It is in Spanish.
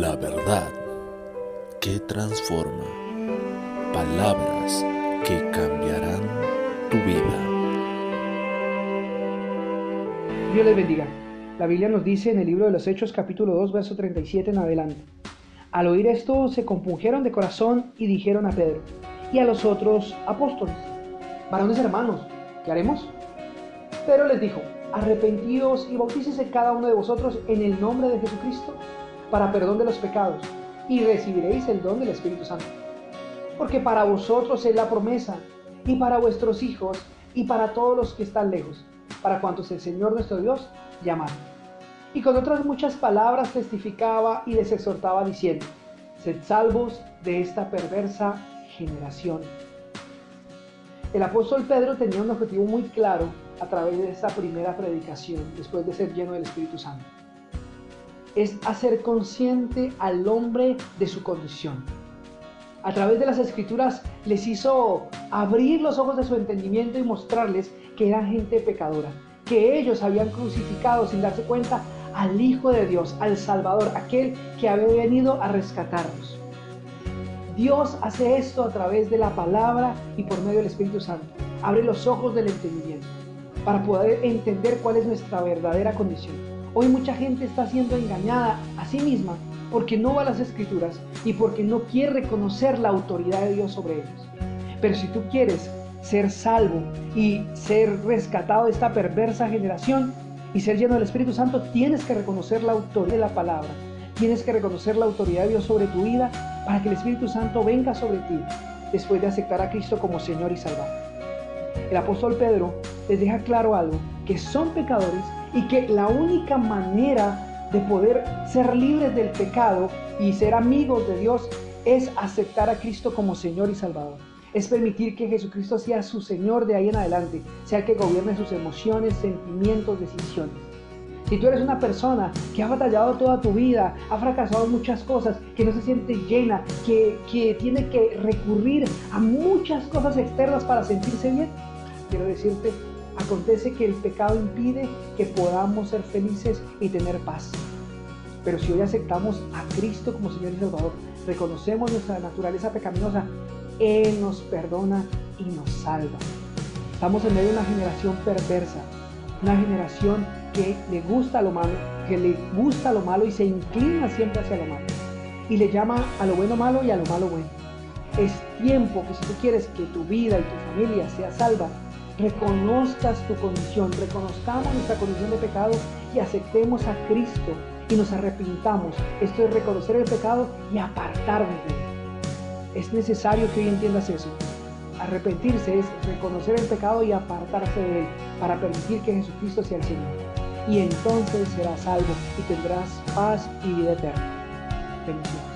La verdad que transforma. Palabras que cambiarán tu vida. Dios les bendiga. La Biblia nos dice en el libro de los Hechos capítulo 2 verso 37 en adelante. Al oír esto se compungieron de corazón y dijeron a Pedro y a los otros apóstoles, varones hermanos, ¿qué haremos? Pedro les dijo, arrepentidos y bautícese cada uno de vosotros en el nombre de Jesucristo para perdón de los pecados, y recibiréis el don del Espíritu Santo. Porque para vosotros es la promesa, y para vuestros hijos, y para todos los que están lejos, para cuantos el Señor nuestro Dios llamará. Y con otras muchas palabras testificaba y les exhortaba diciendo, sed salvos de esta perversa generación. El apóstol Pedro tenía un objetivo muy claro a través de esa primera predicación, después de ser lleno del Espíritu Santo es hacer consciente al hombre de su condición. A través de las escrituras les hizo abrir los ojos de su entendimiento y mostrarles que eran gente pecadora, que ellos habían crucificado sin darse cuenta al Hijo de Dios, al Salvador, aquel que había venido a rescatarlos. Dios hace esto a través de la palabra y por medio del Espíritu Santo. Abre los ojos del entendimiento para poder entender cuál es nuestra verdadera condición. Hoy mucha gente está siendo engañada a sí misma porque no va a las escrituras y porque no quiere reconocer la autoridad de Dios sobre ellos. Pero si tú quieres ser salvo y ser rescatado de esta perversa generación y ser lleno del Espíritu Santo, tienes que reconocer la autoridad de la palabra. Tienes que reconocer la autoridad de Dios sobre tu vida para que el Espíritu Santo venga sobre ti después de aceptar a Cristo como Señor y Salvador. El apóstol Pedro les deja claro algo, que son pecadores y que la única manera de poder ser libres del pecado y ser amigos de Dios es aceptar a Cristo como Señor y Salvador. Es permitir que Jesucristo sea su Señor de ahí en adelante, sea el que gobierne sus emociones, sentimientos, decisiones. Si tú eres una persona que ha batallado toda tu vida, ha fracasado muchas cosas, que no se siente llena, que, que tiene que recurrir a muchas cosas externas para sentirse bien, quiero decirte Acontece que el pecado impide que podamos ser felices y tener paz. Pero si hoy aceptamos a Cristo como Señor y Salvador, reconocemos nuestra naturaleza pecaminosa, Él nos perdona y nos salva. Estamos en medio de una generación perversa, una generación que le gusta lo malo, que le gusta lo malo y se inclina siempre hacia lo malo. Y le llama a lo bueno malo y a lo malo bueno. Es tiempo que si tú quieres que tu vida y tu familia sea salva, reconozcas tu condición, reconozcamos nuestra condición de pecado y aceptemos a Cristo y nos arrepintamos. Esto es reconocer el pecado y apartarnos de él. Es necesario que hoy entiendas eso. Arrepentirse es reconocer el pecado y apartarse de él para permitir que Jesucristo sea el Señor. Y entonces serás salvo y tendrás paz y vida eterna. Bendiciones.